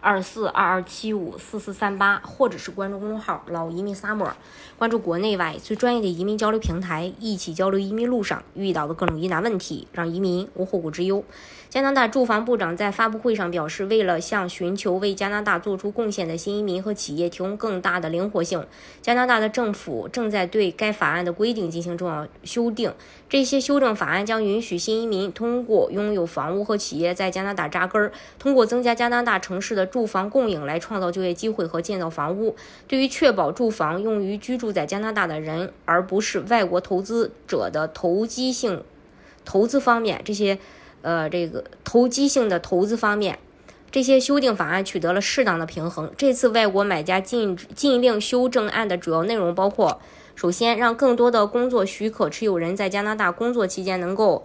二四二二七五四四三八，或者是关注公众号“老移民 Summer”，关注国内外最专业的移民交流平台，一起交流移民路上遇到的各种疑难问题，让移民无后顾之忧。加拿大住房部长在发布会上表示，为了向寻求为加拿大做出贡献的新移民和企业提供更大的灵活性，加拿大的政府正在对该法案的规定进行重要修订。这些修正法案将允许新移民通过拥有房屋和企业在加拿大扎根，通过增加加拿大城市的住房供应来创造就业机会和建造房屋。对于确保住房用于居住在加拿大的人，而不是外国投资者的投机性投资方面，这些呃这个投机性的投资方面，这些修订法案取得了适当的平衡。这次外国买家禁禁令修正案的主要内容包括。首先，让更多的工作许可持有人在加拿大工作期间能够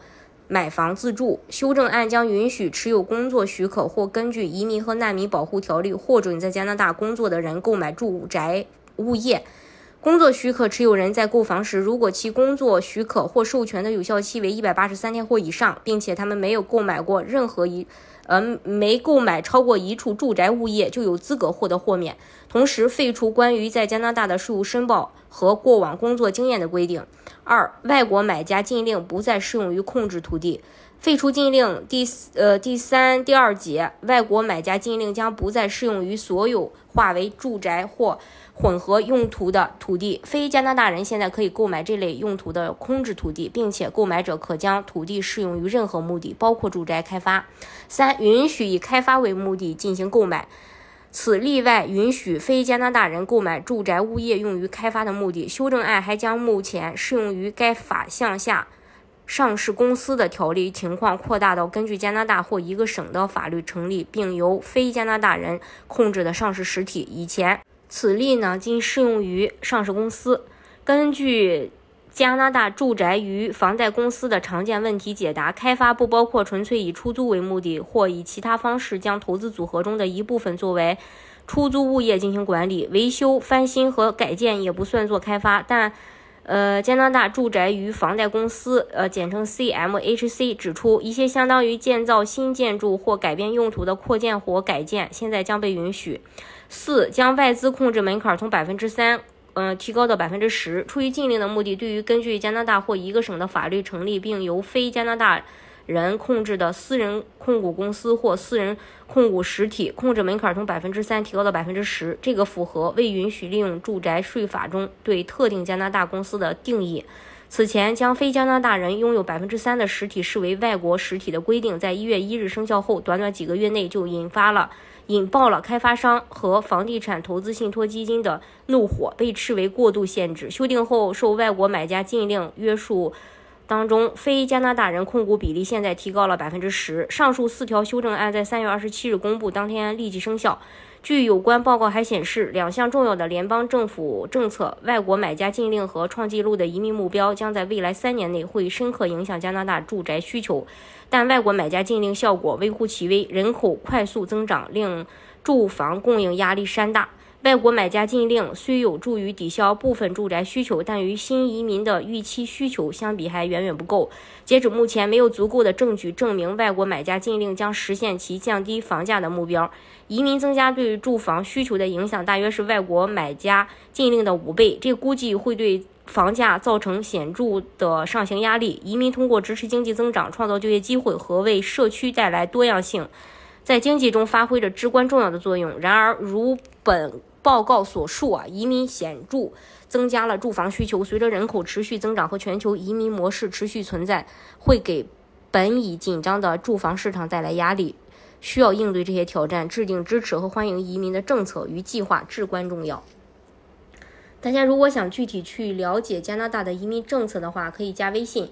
买房自住。修正案将允许持有工作许可或根据移民和难民保护条例获准在加拿大工作的人购买住宅物业。工作许可持有人在购房时，如果其工作许可或授权的有效期为一百八十三天或以上，并且他们没有购买过任何一。呃，没购买超过一处住宅物业就有资格获得豁免。同时，废除关于在加拿大的税务申报和过往工作经验的规定。二、外国买家禁令不再适用于控制土地。废除禁令第呃第三第二节，外国买家禁令将不再适用于所有划为住宅或混合用途的土地。非加拿大人现在可以购买这类用途的空置土地，并且购买者可将土地适用于任何目的，包括住宅开发。三、允许以开发为目的进行购买，此例外允许非加拿大人购买住宅物业用于开发的目的。修正案还将目前适用于该法项下。上市公司的条例情况扩大到根据加拿大或一个省的法律成立并由非加拿大人控制的上市实体。以前此例呢仅适用于上市公司。根据加拿大住宅与房贷公司的常见问题解答，开发不包括纯粹以出租为目的或以其他方式将投资组合中的一部分作为出租物业进行管理。维修、翻新和改建也不算作开发，但。呃，加拿大住宅与房贷公司，呃，简称 CMHC 指出，一些相当于建造新建筑或改变用途的扩建或改建，现在将被允许。四，将外资控制门槛从百分之三，嗯，提高到百分之十。出于禁令的目的，对于根据加拿大或一个省的法律成立并由非加拿大。人控制的私人控股公司或私人控股实体，控制门槛从百分之三提高到百分之十，这个符合未允许利用住宅税法中对特定加拿大公司的定义。此前将非加拿大人拥有百分之三的实体视为外国实体的规定，在一月一日生效后，短短几个月内就引发了引爆了开发商和房地产投资信托基金的怒火，被斥为过度限制。修订后，受外国买家禁令约束。当中，非加拿大人控股比例现在提高了百分之十。上述四条修正案在三月二十七日公布当天立即生效。据有关报告还显示，两项重要的联邦政府政策——外国买家禁令和创纪录的移民目标，将在未来三年内会深刻影响加拿大住宅需求。但外国买家禁令效果微乎其微，人口快速增长令住房供应压力山大。外国买家禁令虽有助于抵消部分住宅需求，但与新移民的预期需求相比还远远不够。截止目前，没有足够的证据证明外国买家禁令将实现其降低房价的目标。移民增加对住房需求的影响大约是外国买家禁令的五倍，这估计会对房价造成显著的上行压力。移民通过支持经济增长、创造就业机会和为社区带来多样性，在经济中发挥着至关重要的作用。然而，如本。报告所述啊，移民显著增加了住房需求。随着人口持续增长和全球移民模式持续存在，会给本已紧张的住房市场带来压力。需要应对这些挑战，制定支持和欢迎移民的政策与计划至关重要。大家如果想具体去了解加拿大的移民政策的话，可以加微信